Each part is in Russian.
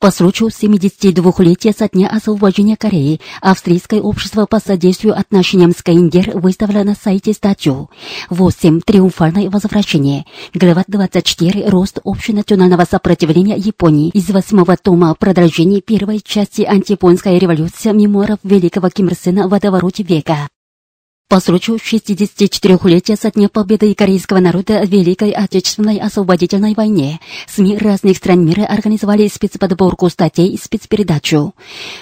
По случаю 72-летия со дня освобождения Кореи, Австрийское общество по содействию отношениям с КНДР выставило на сайте статью 8. Триумфальное возвращение. Глава 24. Рост общенационального сопротивления Японии. Из восьмого тома продолжение первой части антияпонская революция мемуаров великого Ким Ир Сена в водовороте века. По случаю 64-летия со дня победы корейского народа в Великой Отечественной освободительной войне СМИ разных стран мира организовали спецподборку статей и спецпередачу.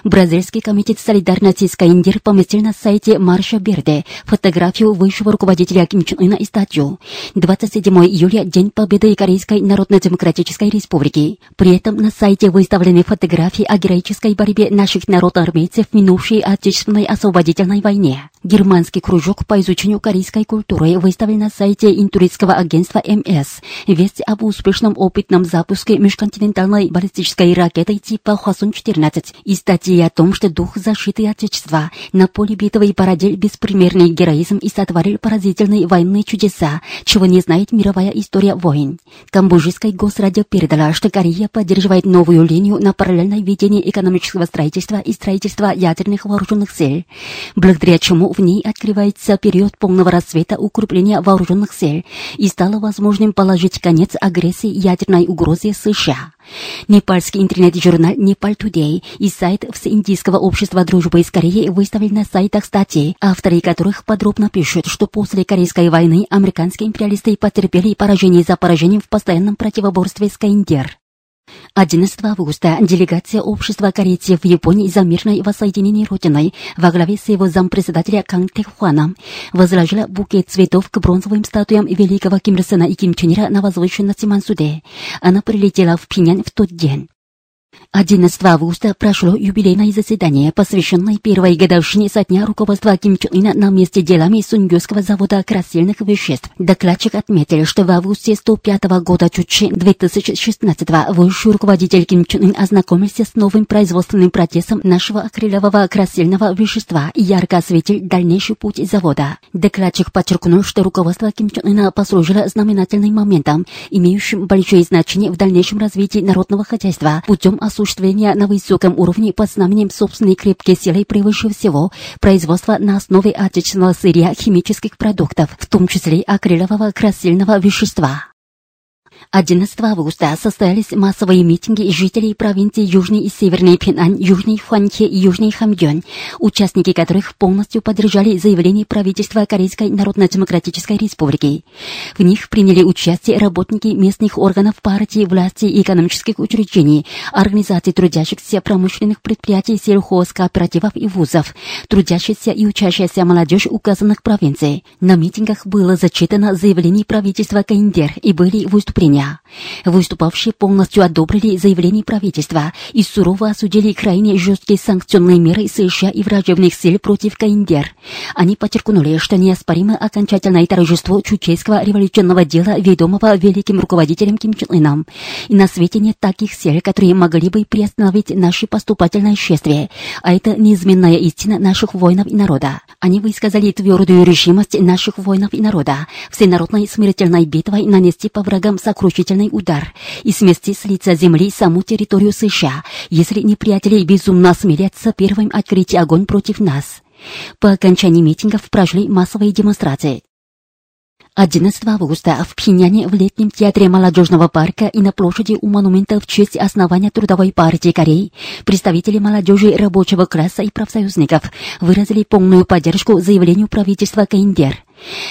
Бразильский комитет солидарности с КНДР поместил на сайте Марша Берде фотографию высшего руководителя Ким Чен Ына и статью 27 июля – День победы Корейской Народно-Демократической Республики. При этом на сайте выставлены фотографии о героической борьбе наших народоармейцев в минувшей Отечественной освободительной войне. Германский кружок по изучению корейской культуры выставил на сайте интуристского агентства МС весть об успешном опытном запуске межконтинентальной баллистической ракеты типа Хвасон-14 и статьи о том, что дух защиты Отечества на поле битвы породил беспримерный героизм и сотворил поразительные военные чудеса, чего не знает мировая история войн. Камбоджийское госрадио передало, что Корея поддерживает новую линию на параллельное ведение экономического строительства и строительства ядерных вооруженных сил, благодаря чему в ней открывается период полного рассвета укрепления вооруженных сил и стало возможным положить конец агрессии ядерной угрозе США. Непальский интернет-журнал «Непаль Тудей» и сайт Всеиндийского общества дружбы с Кореей выставили на сайтах статьи, авторы которых подробно пишут, что после Корейской войны американские империалисты потерпели поражение за поражением в постоянном противоборстве с КНДР. 11 августа делегация общества корейцев в Японии за мирное воссоединение Родиной во главе своего зампредседателя Канг Тэхуана возложила букет цветов к бронзовым статуям великого Ким Ир и Ким Чен на возвышенности Мансуде. Она прилетела в Пинян в тот день. 11 августа прошло юбилейное заседание, посвященное первой годовщине со дня руководства Ким Чен Ына на месте делами Сунгёского завода красильных веществ. Докладчик отметил, что в августе 105 года Чучи 2016 высший руководитель Ким Чен Ын ознакомился с новым производственным процессом нашего акрилового красильного вещества и ярко осветил дальнейший путь завода. Докладчик подчеркнул, что руководство Ким Чен Ына послужило знаменательным моментом, имеющим большое значение в дальнейшем развитии народного хозяйства путем осуществления на высоком уровне под знаменем собственной крепкой силой превыше всего производства на основе отечественного сырья химических продуктов, в том числе акрилового красильного вещества. 11 августа состоялись массовые митинги жителей провинций Южный и Северный Пинань, Южный Хуанхе и Южный Хамгён, участники которых полностью поддержали заявление правительства Корейской Народно-Демократической Республики. В них приняли участие работники местных органов партии, власти и экономических учреждений, организаций трудящихся промышленных предприятий, сельхозкооперативов и вузов, трудящихся и учащаяся молодежь указанных провинций. На митингах было зачитано заявление правительства КНДР и были выступления дня. Выступавшие полностью одобрили заявление правительства и сурово осудили крайне жесткие санкционные меры США и враждебных сил против КНДР. Они подчеркнули, что неоспоримо окончательное торжество чучейского революционного дела, ведомого великим руководителем Ким Чен Ыном. И на свете нет таких сил, которые могли бы приостановить наше поступательное шествие, а это неизменная истина наших воинов и народа. Они высказали твердую решимость наших воинов и народа всенародной смертельной битвой нанести по врагам сокрушительный удар и смести с лица земли саму территорию США, если неприятели безумно осмелятся первым открыть огонь против нас. По окончании митингов прошли массовые демонстрации. 11 августа в Пхеньяне в летнем театре молодежного парка и на площади у монумента в честь основания Трудовой партии Кореи представители молодежи рабочего класса и профсоюзников выразили полную поддержку заявлению правительства КНДР.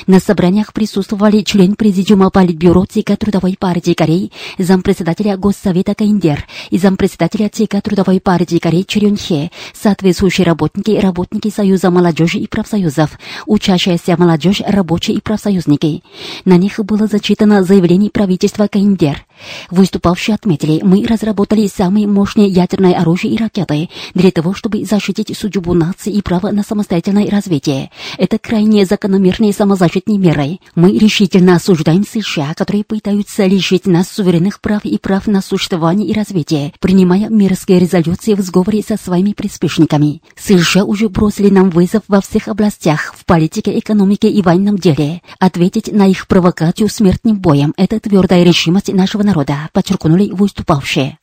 На собраниях присутствовали член Президиума Политбюро ЦК Трудовой партии Кореи, зампредседателя Госсовета КНДР и зампредседателя ЦК Трудовой партии Кореи Черен Хе, соответствующие работники и работники Союза молодежи и профсоюзов, учащаяся молодежь, рабочие и профсоюзники. На них было зачитано заявление правительства КНДР. Выступавшие отметили, мы разработали самые мощные ядерное оружие и ракеты для того, чтобы защитить судьбу нации и право на самостоятельное развитие. Это крайне закономерные самозащитные меры. Мы решительно осуждаем США, которые пытаются лишить нас суверенных прав и прав на существование и развитие, принимая мерзкие резолюции в сговоре со своими приспешниками. США уже бросили нам вызов во всех областях, в политике, экономике и военном деле. Ответить на их провокацию смертным боем – это твердая решимость нашего народа, подчеркнули выступавшие.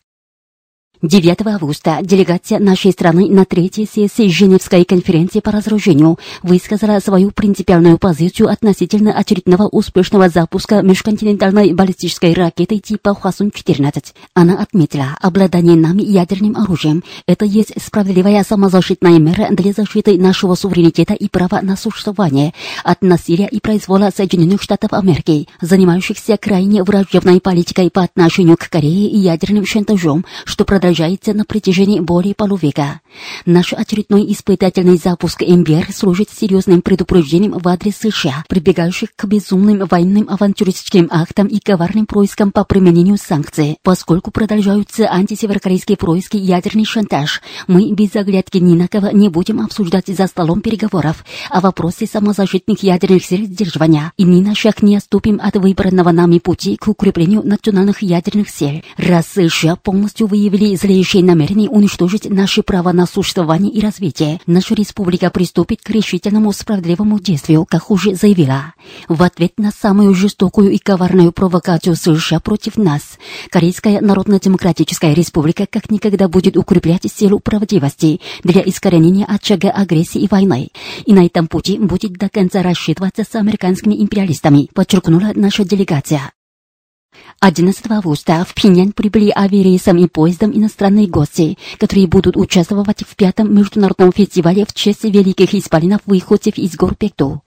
9 августа делегация нашей страны на третьей сессии Женевской конференции по разоружению высказала свою принципиальную позицию относительно очередного успешного запуска межконтинентальной баллистической ракеты типа Хвасун-14. Она отметила, обладание нами ядерным оружием – это есть справедливая самозащитная мера для защиты нашего суверенитета и права на существование от насилия и произвола Соединенных Штатов Америки, занимающихся крайне враждебной политикой по отношению к Корее и ядерным шантажом, что продолжается продолжается на протяжении более полувека. Наш очередной испытательный запуск МБР служит серьезным предупреждением в адрес США, прибегающих к безумным военным авантюристическим актам и коварным проискам по применению санкций. Поскольку продолжаются антисеверокорейские происки и ядерный шантаж, мы без оглядки ни на кого не будем обсуждать за столом переговоров о вопросе самозащитных ядерных сил сдерживания и ни на шаг не отступим от выбранного нами пути к укреплению национальных ядерных сил. Раз США полностью выявили злейшие намерения уничтожить наши права на существование и развитие, наша республика приступит к решительному справедливому действию, как уже заявила. В ответ на самую жестокую и коварную провокацию США против нас, Корейская Народно-Демократическая Республика как никогда будет укреплять силу правдивости для искоренения очага агрессии и войны. И на этом пути будет до конца рассчитываться с американскими империалистами, подчеркнула наша делегация. 11 августа в Пхеньян прибыли авиарейсом и поездом иностранные гости, которые будут участвовать в пятом международном фестивале в честь великих исполинов выходцев из гор Пекту.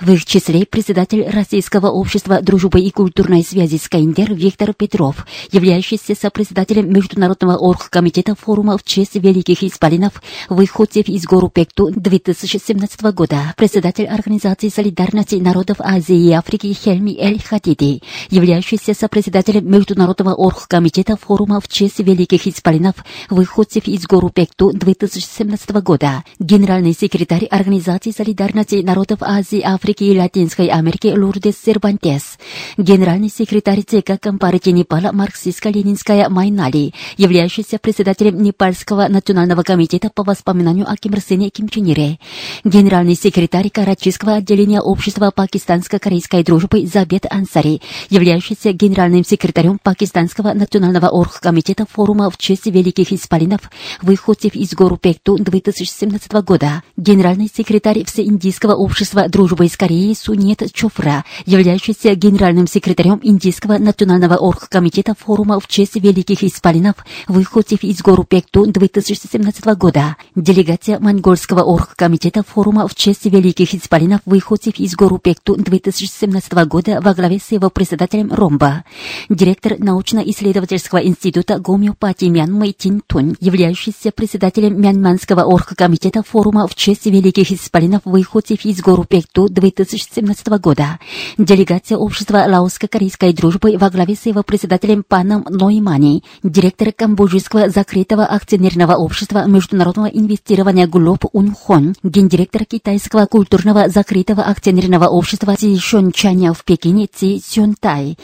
В их числе председатель Российского общества дружбы и культурной связи с КНДР Виктор Петров, являющийся сопредседателем Международного оргкомитета форума в честь великих исполинов выходцев из гор Пекту 2017 года, председатель Организации солидарности народов Азии и Африки Хельми Эль Хатиди, являющийся сопредседателем Международного оргкомитета форума в честь великих исполинов выходцев из гор Пекту 2017 года, генеральный секретарь Организации солидарности народов Азии, Африки и Латинской Америки Лурдес Сервантес, генеральный секретарь ЦК Компартии Непала марксистско-ленинская Майнали, являющийся председателем Непальского национального комитета по воспоминанию о Ким Ир Сене Ким Чен Ире, генеральный секретарь Карачийского отделения общества пакистанско-корейской дружбы Забет Ансари, являющийся генеральным секретарем Пакистанского национального оргкомитета форума в честь великих исполинов выходцев из гору Пекту 2017 года, генеральный секретарь Всеиндийского общества дружбы с Кореей Сунет Чофра, являющийся генеральным секретарем Индийского национального оргкомитета форума в честь великих исполинов выходцев из гору Пекту 2017 года, делегация Монгольского оргкомитета форума в честь великих исполинов выходцев из гору Пекту 2017 года во главе с его председателем Ромба, директор научно-исследовательского института гомеопатии Мянмы Тин Тун, являющийся председателем Мянманского оргкомитета форума в честь великих исполинов выходцев из гору Пекту 2017 года, делегация общества лаоско-корейской дружбы во главе с его председателем паном Ноймани, директор Камбоджийского закрытого акционерного общества международного инвестирования Глоб Унхон, гендиректор китайского культурного закрытого акционерного общества Ци Шончаня в Пекине Ци Сюнтай,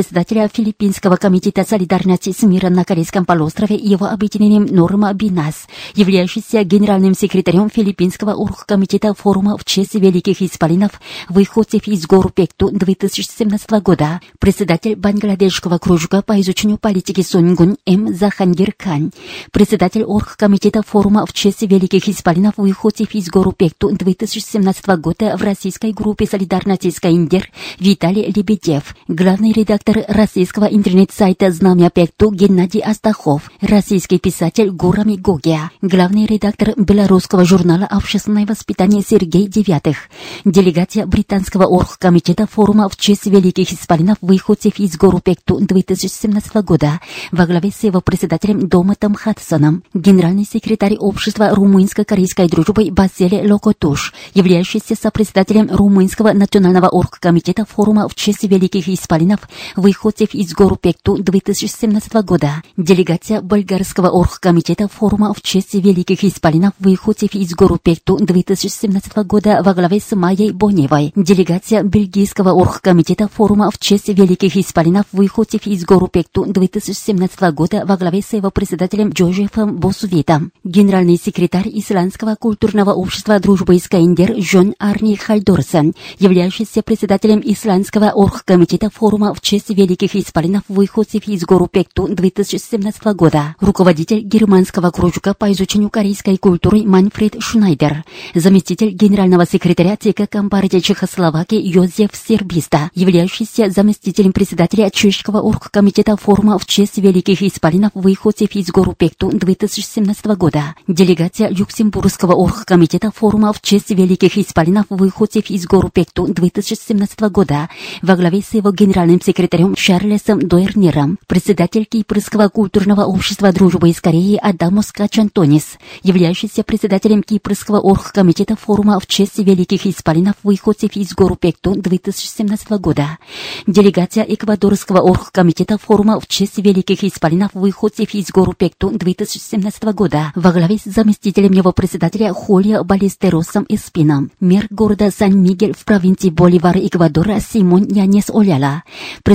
зампредседателя Филиппинского комитета солидарности с миром на Корейском полуострове и его объединением Норма Бинас, являющийся генеральным секретарем Филиппинского оргкомитета форума в честь великих исполинов выходцев из гор Пекту 2017 года, председатель Бангладешского кружка по изучению политики Сунгун М. Захангир Кан, председатель оргкомитета форума в честь великих исполинов выходцев из гор Пекту 2017 года в российской группе солидарности с КНДР Виталий Лебедев, главный редактор российского интернет-сайта «Знамя Пекту» Геннадий Астахов, российский писатель Гурами Гогия, главный редактор белорусского журнала «Общественное воспитание» Сергей Девятых, делегация британского оргкомитета форума в честь великих исполинов выходцев из гору Пекту 2017 года во главе с его председателем Доматом Хадсоном, генеральный секретарь общества румынско-корейской дружбы Басиле Локотуш, являющийся сопредседателем Румынского национального оргкомитета форума в честь великих исполинов выходцев из гор Пекту 2017 года. Делегация Болгарского оргкомитета форума в честь великих исполинов выходцев из гор Пекту 2017 года во главе с Майей Боневой. Делегация Бельгийского оргкомитета форума в честь великих исполинов выходцев из гор Пекту 2017 года во главе с его председателем Джозефом Босувитом. Генеральный секретарь Исландского культурного общества дружбы с КНДР Жон Арни Хальдорсен, являющийся председателем Исландского оргкомитета форума в честь великих исполинов выходцев из гор Пекту 2017 года. Руководитель германского кружка по изучению корейской культуры Манфред Шнайдер. Заместитель генерального секретаря ЦК Компартии Чехословакии Йозеф Сербиста, являющийся заместителем председателя Чешского оргкомитета форума в честь великих исполинов выходцев из Горупекту 2017 года. Делегация Люксембургского оргкомитета форума в честь великих исполинов выходцев из Горупекту 2017 года во главе с его генеральным секретарем Шарлесом Дойернером, председатель Кипрского культурного общества дружбы из Кореи Адамос Качантонис, являющийся председателем Кипрского оргкомитета форума в честь великих исполинов выходцев из Горупекту 2017 года. Делегация Эквадорского оргкомитета форума в честь великих исполинов выходцев из Горупекту 2017 года во главе с заместителем его председателя Холия Балистеросом Эспином, мэр города Сан-Мигель в провинции Боливар, Эквадора Симон Янес Оляла,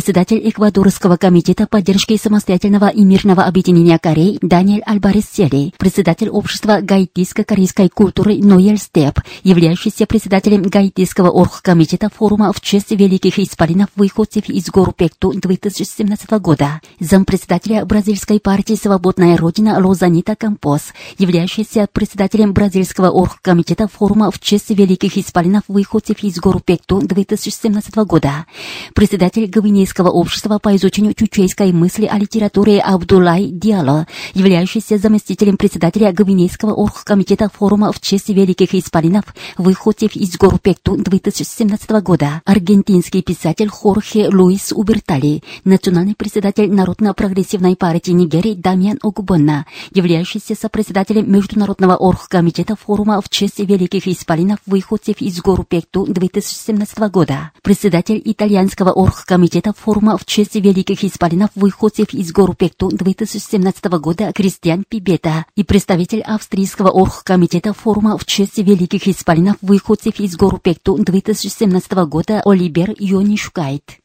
председатель Эквадорского комитета поддержки самостоятельного и мирного объединения Кореи Даниэль Альбарес Сели, председатель общества гаитиско-корейской культуры Ноэль Степ, являющийся председателем Гаитийского оргкомитета форума в честь великих исполинов выходцев из Горупекту 2017 года, зампредседателя бразильской партии «Свободная Родина» Лозанита Кампос, являющийся председателем бразильского оргкомитета форума в честь великих исполинов выходцев из Горупекту 2017 года, председатель Гвинейского общества по изучению чучейской мысли о литературе Абдулай Диало, являющийся заместителем председателя Гвинейского оргкомитета форума в честь великих исполинов выходцев из Горупекту 2017 года, аргентинский писатель Хорхе Луис Убертали, национальный председатель Народно-прогрессивной партии Нигерии Дамиан Огубонна, являющийся сопредседателем Международного оргкомитета форума в честь великих исполинов выходцев из Горупекту 2017 года, председатель итальянского оргкомитета форума в честь великих исполинов выходцев из Горупекту 2017 года Кристиан Пибета и представитель австрийского оргкомитета форума в честь великих исполинов выходцев из Горупекту 2017 года Оливер Йонишкайт.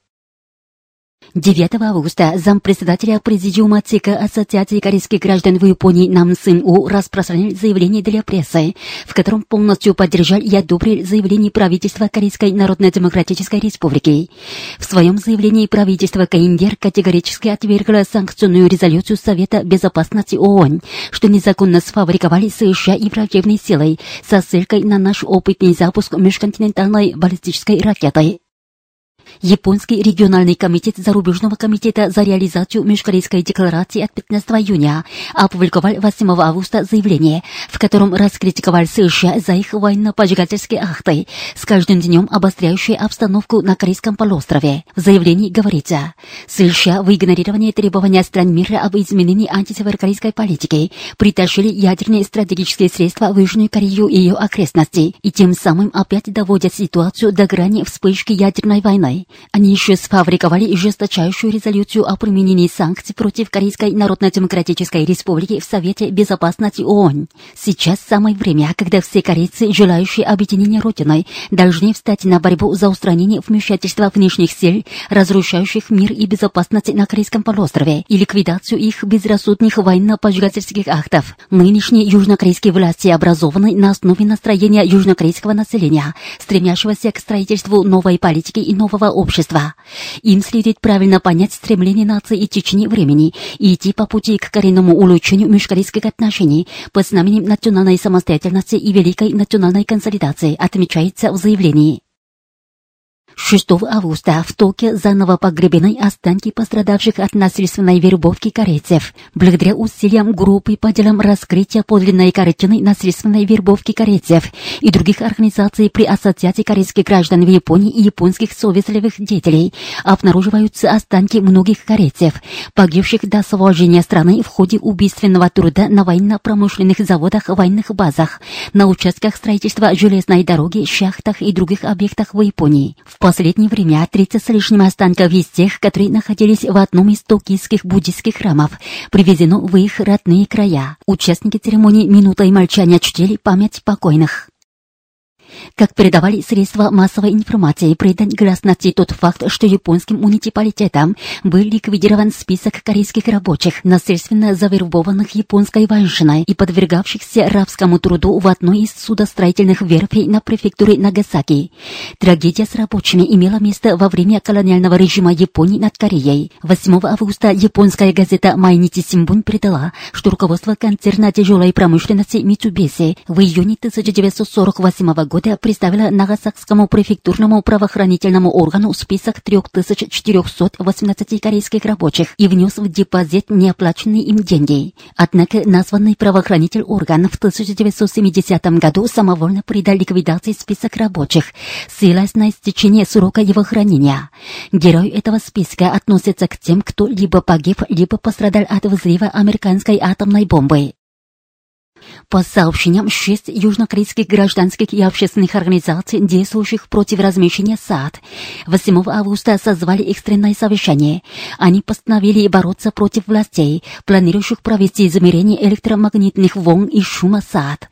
9 августа зампредседателя Президиума ЦК Ассоциации корейских граждан в Японии Нам Сын У распространил заявление для прессы, в котором полностью поддержал и одобрил заявление правительства Корейской Народно-Демократической Республики. В своем заявлении правительство КНДР категорически отвергло санкционную резолюцию Совета Безопасности ООН, что незаконно сфабриковали США и враждебной силой со ссылкой на наш опытный запуск межконтинентальной баллистической ракеты. Японский региональный комитет Зарубежного комитета за реализацию Межкорейской декларации от 15 июня опубликовал 8 августа заявление, в котором раскритиковал США за их военно-поджигательские акты, с каждым днем обостряющие обстановку на Корейском полуострове. В заявлении говорится, США в игнорировании требования стран мира об изменении антисеверокорейской политики притащили ядерные стратегические средства в Южную Корею и ее окрестности, и тем самым опять доводят ситуацию до грани вспышки ядерной войны. Они еще сфабриковали жесточайшую резолюцию о применении санкций против Корейской Народно-Демократической Республики в Совете Безопасности ООН. Сейчас самое время, когда все корейцы, желающие объединения Родиной, должны встать на борьбу за устранение вмешательства внешних сил, разрушающих мир и безопасность на Корейском полуострове, и ликвидацию их безрассудных военно-поджигательских актов. Нынешние южнокорейские власти образованы на основе настроения южнокорейского населения, стремящегося к строительству новой политики и нового общества. Им следует правильно понять стремление нации и Чечни времени и идти по пути к коренному улучшению межкорейских отношений под знаменем национальной самостоятельности и великой национальной консолидации, отмечается в заявлении. 6 августа в Токио заново погребены останки пострадавших от насильственной вербовки корейцев. Благодаря усилиям группы по делам раскрытия подлинной картины насильственной вербовки корейцев и других организаций при Ассоциации корейских граждан в Японии и японских совестливых деятелей обнаруживаются останки многих корейцев, погибших до освобождения страны в ходе убийственного труда на военно-промышленных заводах, военных базах, на участках строительства железной дороги, шахтах и других объектах в Японии. В последнее время 30 с лишним останков из тех, которые находились в одном из токийских буддийских храмов, привезено в их родные края. Участники церемонии минутой молчания чтили память покойных. Как передавали средства массовой информации, придан гласности тот факт, что японским муниципалитетом был ликвидирован список корейских рабочих, насильственно завербованных японской военщиной и подвергавшихся рабскому труду в одной из судостроительных верфей на префектуре Нагасаки. Трагедия с рабочими имела место во время колониального режима Японии над Кореей. 8 августа японская газета Майнити Симбун передала, что руководство концерна тяжелой промышленности Митсубиси в июне 1948 года года представила Нагасакскому префектурному правоохранительному органу список 3418 корейских рабочих и внес в депозит неоплаченные им деньги. Однако названный правоохранитель орган в 1970 году самовольно придал ликвидации список рабочих, ссылаясь на истечение срока его хранения. Герой этого списка относится к тем, кто либо погиб, либо пострадал от взрыва американской атомной бомбы. По сообщениям, шесть южнокорейских гражданских и общественных организаций, действующих против размещения САД, 8 августа созвали экстренное совещание. Они постановили бороться против властей, планирующих провести измерение электромагнитных волн и шума САД.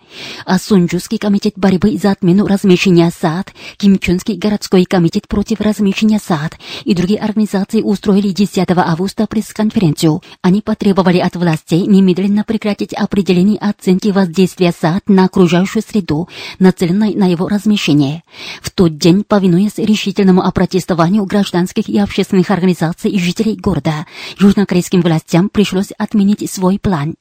А Сунджузский комитет борьбы за отмену размещения САД, Кимчунский городской комитет против размещения САД и другие организации устроили 10 августа пресс-конференцию. Они потребовали от властей немедленно прекратить определение оценки оценки воздействия САД на окружающую среду, нацеленной на его размещение. В тот день, повинуясь решительному опротестованию гражданских и общественных организаций и жителей города, южнокорейским властям пришлось отменить свой план.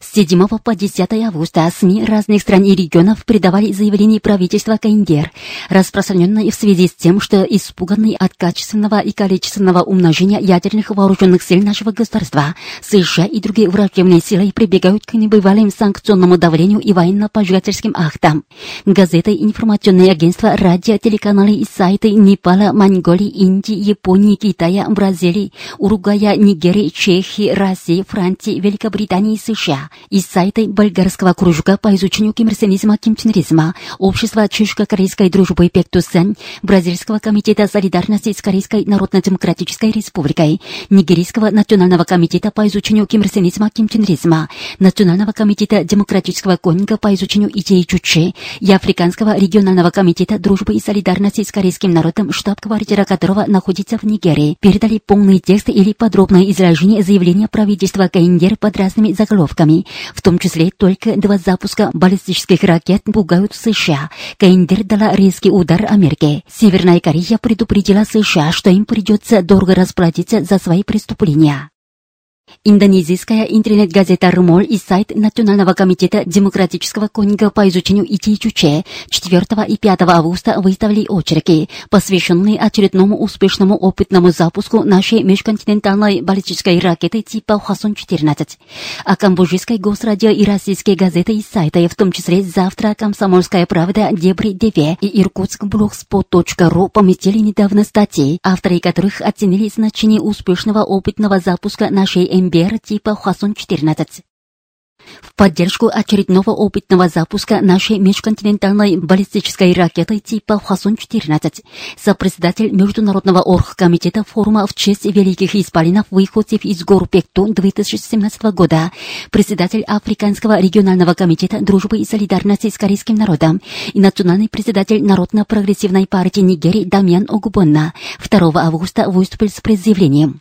С 7 по 10 августа СМИ разных стран и регионов передавали заявление правительства КНДР, распространенное в связи с тем, что испуганные от качественного и количественного умножения ядерных вооруженных сил нашего государства, США и другие враждебные силы прибегают к небывалым санкционному давлению и военно-пожирательским актам. Газеты, информационные агентства, радио, телеканалы и сайты Непала, Монголии, Индии, Японии, Китая, Бразилии, Уругвая, Нигерии, Чехии, России, Франции, Великобритании и США Россия. Из сайта болгарского кружка по изучению кимрсенизма кимченризма, общества чешско-корейской дружбы Пектусэн, Бразильского комитета солидарности с Корейской Народно-Демократической Республикой, Нигерийского национального комитета по изучению кимрсенизма кимченризма, Национального комитета демократического конника по изучению идеи Чучи и Африканского регионального комитета дружбы и солидарности с корейским народом, штаб-квартира которого находится в Нигерии, передали полный текст или подробное изложение заявления правительства КНДР под разными заголовками заголовками, в том числе только два запуска баллистических ракет пугают США. КНДР дала резкий удар Америке. Северная Корея предупредила США, что им придется дорого расплатиться за свои преступления. Индонезийская интернет-газета «Румоль» и сайт Национального комитета демократического конника по изучению идей Чуче 4 и 5 августа выставили очереди, посвященные очередному успешному опытному запуску нашей межконтинентальной баллистической ракеты типа Хвасон-14. А камбоджийской госрадио и российские газеты и сайты, в том числе «Завтра», «Комсомольская правда», «Дебри ДВ» и «Иркутскблогспот.ру» поместили недавно статьи, авторы которых оценили значение успешного опытного запуска нашей МБР типа Хвасон-14 в поддержку очередного опытного запуска нашей межконтинентальной баллистической ракеты типа Хвасон-14 сопредседатель Международного оргкомитета форума в честь великих исполинов выходцев из гор Пекту 2017 года, председатель Африканского регионального комитета дружбы и солидарности с корейским народом и национальный председатель Народно-прогрессивной партии Нигерии Дамьян Огубонна 2 августа выступил с предъявлением.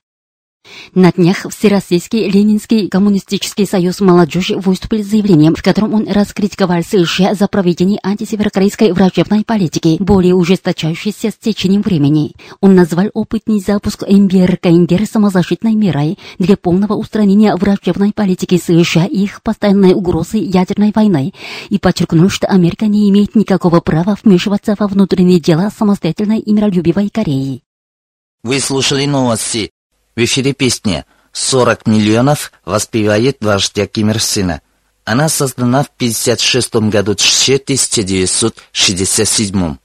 На днях Всероссийский Ленинский коммунистический союз молодежи выступил с заявлением, в котором он раскритиковал США за проведение антисеверокорейской враждебной политики, более ужесточающейся с течением времени. Он назвал опытный запуск МБР КНДР самозащитной мерой для полного устранения враждебной политики США и их постоянной угрозы ядерной войны и подчеркнул, что Америка не имеет никакого права вмешиваться во внутренние дела самостоятельной и миролюбивой Кореи. Вы слушали новости в эфире песня «40 миллионов» воспевает вождя Ким Ир Сына. Она создана в 1956 году, 1967.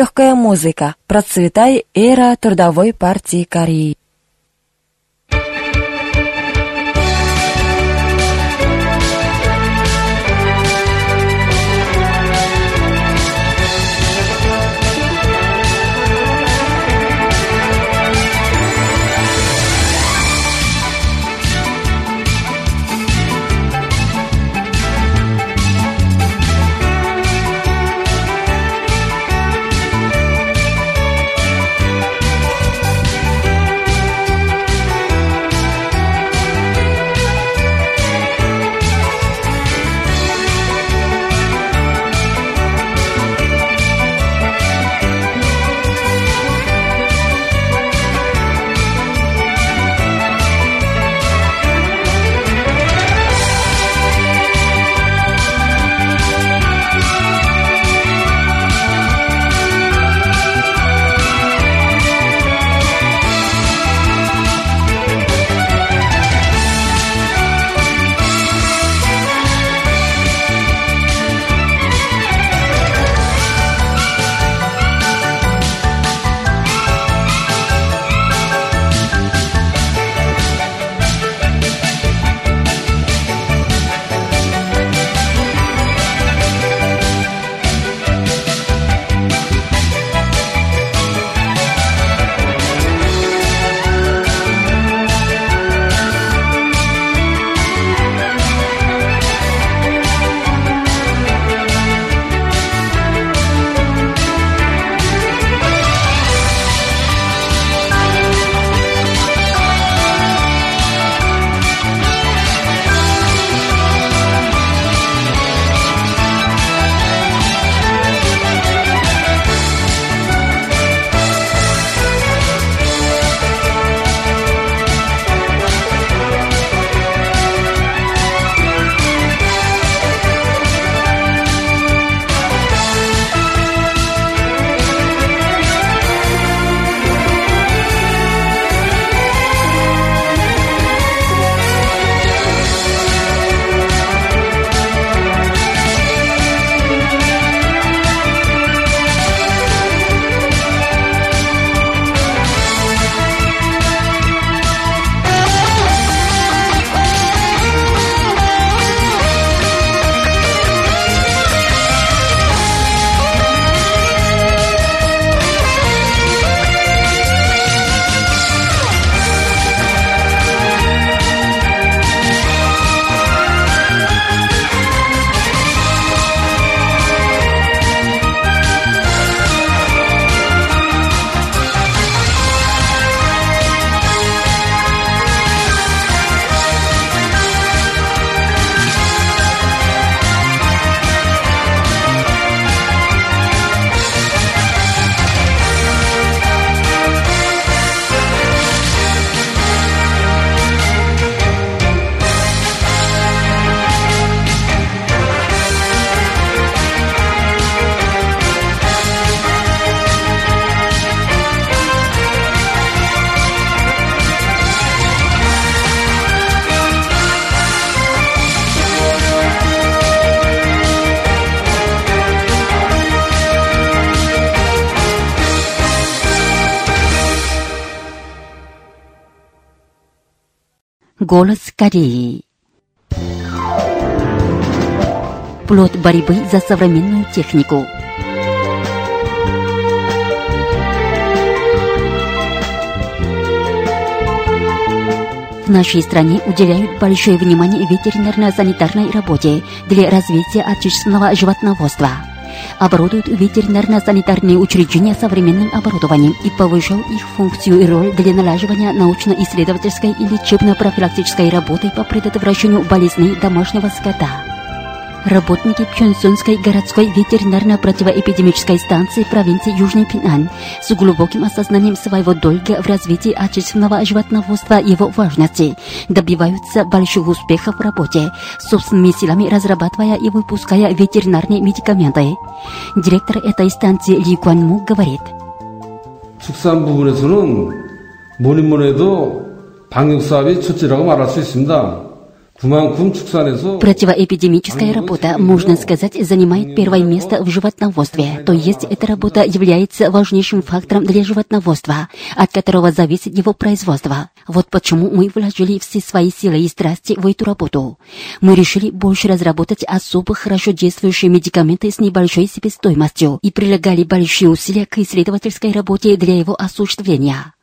Легкая музыка. Процветай эра Трудовой партии Кореи. Голос Кореи. Плод борьбы за современную технику. В нашей стране уделяют большое внимание ветеринарно-санитарной работе для развития отечественного животноводства оборудуют ветеринарно-санитарные учреждения современным оборудованием и повышал их функцию и роль для налаживания научно-исследовательской и лечебно-профилактической работы по предотвращению болезней домашнего скота. Работники Пхенсонской городской ветеринарно-противоэпидемической станции провинции Южный Пинань с глубоким осознанием своего долга в развитии отечественного животноводства и его важности добиваются больших успехов в работе, собственными силами разрабатывая и выпуская ветеринарные медикаменты. Директор этой станции Ли Гуанму говорит. 축산 부분에서는 뭐니 뭐니 해도 방역 사업이 첫째라고 말할 수 있습니다. Противоэпидемическая работа, можно сказать, занимает первое место в животноводстве, то есть эта работа является важнейшим фактором для животноводства, от которого зависит его производство. Вот почему мы вложили все свои силы и страсти в эту работу. Мы решили больше разработать особо хорошо действующие медикаменты с небольшой себестоимостью и прилагали большие усилия к исследовательской работе для его осуществления.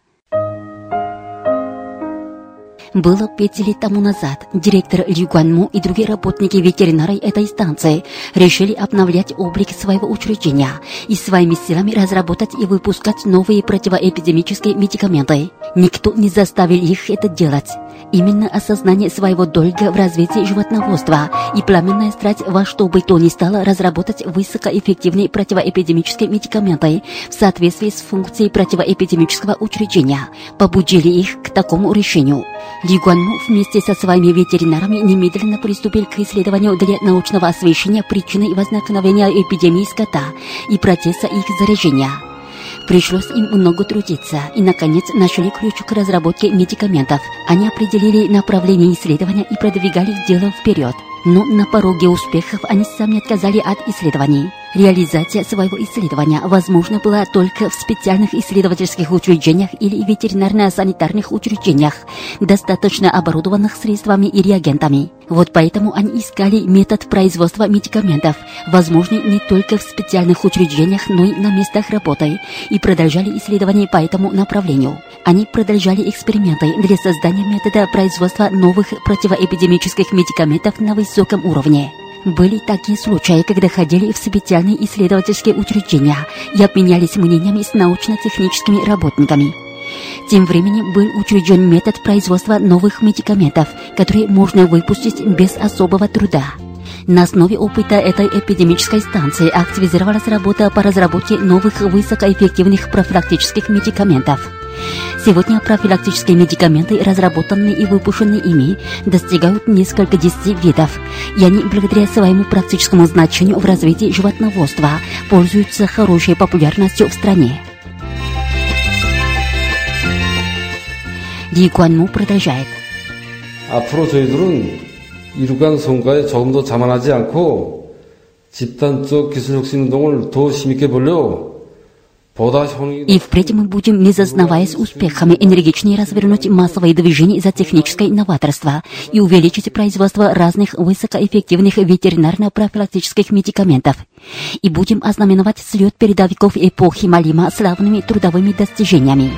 Было пять лет тому назад. Директор Ли Гуанму и другие работники ветеринары этой станции решили обновлять облик своего учреждения и своими силами разработать и выпускать новые противоэпидемические медикаменты. Никто не заставил их это делать. Именно осознание своего долга в развитии животноводства и пламенная страсть во что бы то ни стало разработать высокоэффективные противоэпидемические медикаменты в соответствии с функцией противоэпидемического учреждения побудили их к такому решению. Ли Гуанму вместе со своими ветеринарами немедленно приступил к исследованию для научного освещения причины возникновения эпидемии скота и процесса их заражения. Пришлось им много трудиться и, наконец, нашли ключ к разработке медикаментов. Они определили направление исследования и продвигали дело вперед. Но на пороге успехов они сами отказали от исследований. Реализация своего исследования возможна была только в специальных исследовательских учреждениях или ветеринарно-санитарных учреждениях, достаточно оборудованных средствами и реагентами. Вот поэтому они искали метод производства медикаментов, возможный не только в специальных учреждениях, но и на местах работы, и продолжали исследования по этому направлению. Они продолжали эксперименты для создания метода производства новых противоэпидемических медикаментов на высоком уровне. Были такие случаи, когда ходили в специальные исследовательские учреждения и обменялись мнениями с научно-техническими работниками. Тем временем был учрежден метод производства новых медикаментов, которые можно выпустить без особого труда. На основе опыта этой эпидемической станции активизировалась работа по разработке новых высокоэффективных профилактических медикаментов. Сегодня профилактические медикаменты, разработанные и выпущенные ими, достигают несколько десяти видов, и они, благодаря своему практическому значению в развитии животноводства, пользуются хорошей популярностью в стране. Ли Гуанму продолжает. 앞으로 저희들은 이룩한 성과에 조금 더 자만하지 않고 집단적 기술 혁신 운동을 더 힘있게 벌려 보다 효능 и впредь мы будем, не зазнаваясь успехами, энергичнее развернуть массовые движения за техническое новаторство и увеличить производство разных высокоэффективных ветеринарно-профилактических медикаментов. И будем ознаменовать слет передовиков эпохи Малима славными трудовыми достижениями.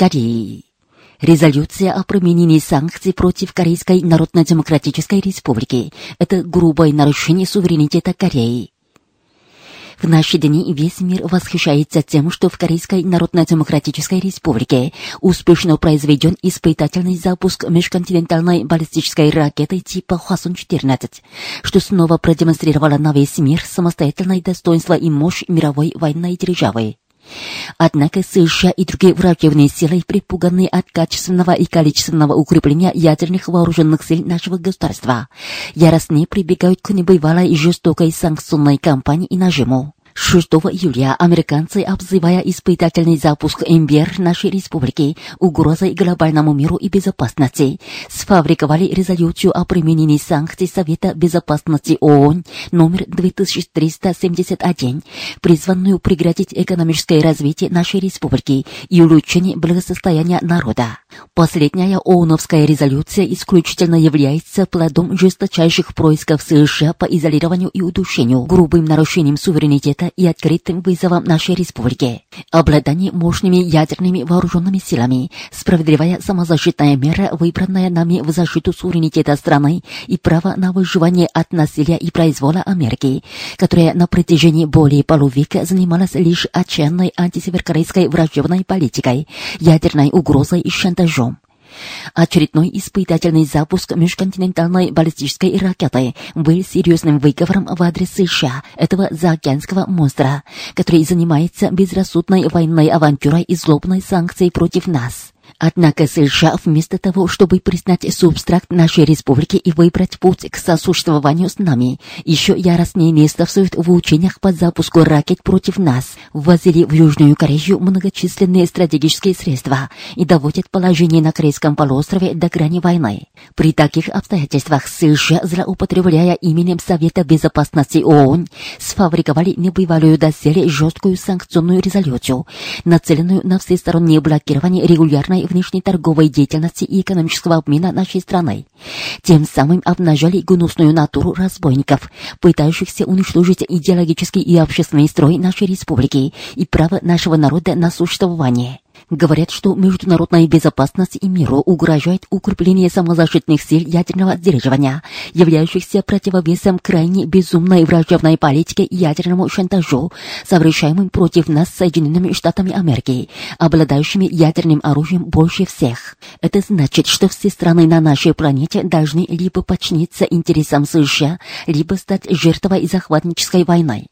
Кореи. Резолюция о применении санкций против Корейской Народно-Демократической Республики – это грубое нарушение суверенитета Кореи. В наши дни весь мир восхищается тем, что в Корейской Народно-Демократической Республике успешно произведен испытательный запуск межконтинентальной баллистической ракеты типа Хвасон-14, что снова продемонстрировало на весь мир самостоятельное достоинство и мощь мировой военной державы. Однако США и другие враждебные силы, припуганные от качественного и количественного укрепления ядерных вооруженных сил нашего государства, яростно прибегают к небывалой и жестокой санкционной кампании и нажиму. 6 июля американцы, обзывая испытательный запуск МБР нашей республики угрозой глобальному миру и безопасности, сфабриковали резолюцию о применении санкций Совета безопасности ООН номер 2371, призванную прекратить экономическое развитие нашей республики и улучшение благосостояния народа. Последняя ООНовская резолюция исключительно является плодом жесточайших происков США по изолированию и удушению, грубым нарушением суверенитета и открытым вызовом нашей республики. Обладание мощными ядерными вооруженными силами, справедливая самозащитная мера, выбранная нами в защиту суверенитета страны и право на выживание от насилия и произвола Америки, которая на протяжении более полувека занималась лишь отчаянной антисеверокорейской враждебной политикой, ядерной угрозой и шантажом. Очередной испытательный запуск межконтинентальной баллистической ракеты был серьезным выговором в адрес США, этого заокеанского монстра, который занимается безрассудной военной авантюрой и злобной санкцией против нас. Однако США вместо того, чтобы признать субстракт нашей республики и выбрать путь к сосуществованию с нами, еще яростнее неистовствуют в учениях по запуску ракет против нас, ввозили в Южную Корею многочисленные стратегические средства и доводят положение на Корейском полуострове до грани войны. При таких обстоятельствах США, злоупотребляя именем Совета Безопасности ООН, сфабриковали небывалую доселе жесткую санкционную резолюцию, нацеленную на всестороннее блокирование регулярной внешней торговой деятельности и экономического обмена нашей страной. Тем самым обнажали гнусную натуру разбойников, пытающихся уничтожить идеологический и общественный строй нашей республики и право нашего народа на существование. Говорят, что международной безопасности и миру угрожает укрепление самозащитных сил ядерного сдерживания, являющихся противовесом крайне безумной враждебной политике и ядерному шантажу, совершаемым против нас Соединенными Штатами Америки, обладающими ядерным оружием больше всех. Это значит, что все страны на нашей планете должны либо подчиниться интересам США, либо стать жертвой захватнической войны.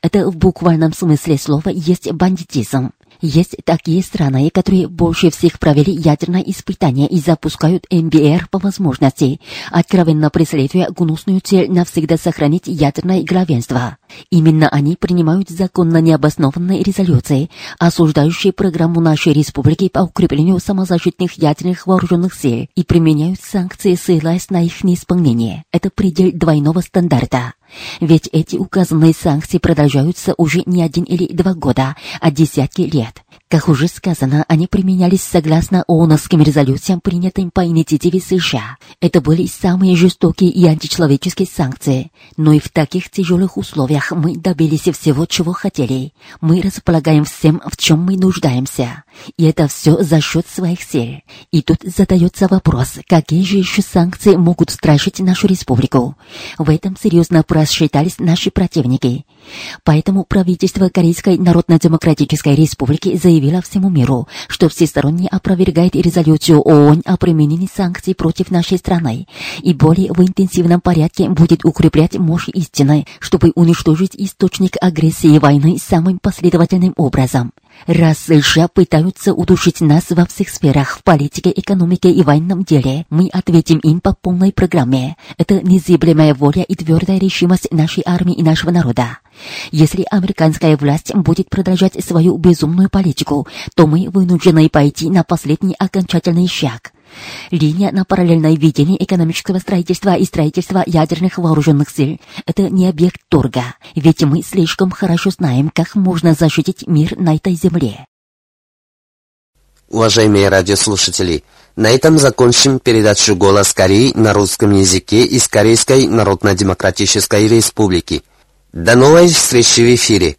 Это в буквальном смысле слова есть бандитизм. Есть такие страны, которые больше всех провели ядерное испытание и запускают МБР по возможности, откровенно преследуя гнусную цель навсегда сохранить ядерное главенство. Именно они принимают законно необоснованные резолюции, осуждающие программу нашей республики по укреплению самозащитных ядерных вооруженных сил и применяют санкции, ссылаясь на их неисполнение. Это предел двойного стандарта. Ведь эти указанные санкции продолжаются уже не один или два года, а десятки лет. Как уже сказано, они применялись согласно ООНовским резолюциям, принятым по инициативе США. Это были самые жестокие и античеловеческие санкции. Но и в таких тяжелых условиях мы добились всего, чего хотели. Мы располагаем всем, в чем мы нуждаемся. И это все за счет своих сил. И тут задается вопрос, какие же еще санкции могут страшить нашу республику? В этом серьезно просчитались наши противники. Поэтому правительство Корейской Народно-Демократической Республики заявило всему миру, что всесторонне опровергает резолюцию ООН о применении санкций против нашей страны и более в интенсивном порядке будет укреплять мощь истины, чтобы уничтожить источник агрессии войны самым последовательным образом. Раз США пытаются удушить нас во всех сферах, в политике, экономике и военном деле, мы ответим им по полной программе. Это незыблемая воля и твердая решимость нашей армии и нашего народа. Если американская власть будет продолжать свою безумную политику, то мы вынуждены пойти на последний окончательный шаг. Линия на параллельное ведение экономического строительства и строительства ядерных вооруженных сил – это не объект торга, ведь мы слишком хорошо знаем, как можно защитить мир на этой земле. Уважаемые радиослушатели, на этом закончим передачу «Голос Кореи» на русском языке из Корейской Народно-Демократической Республики. До новой встречи в эфире!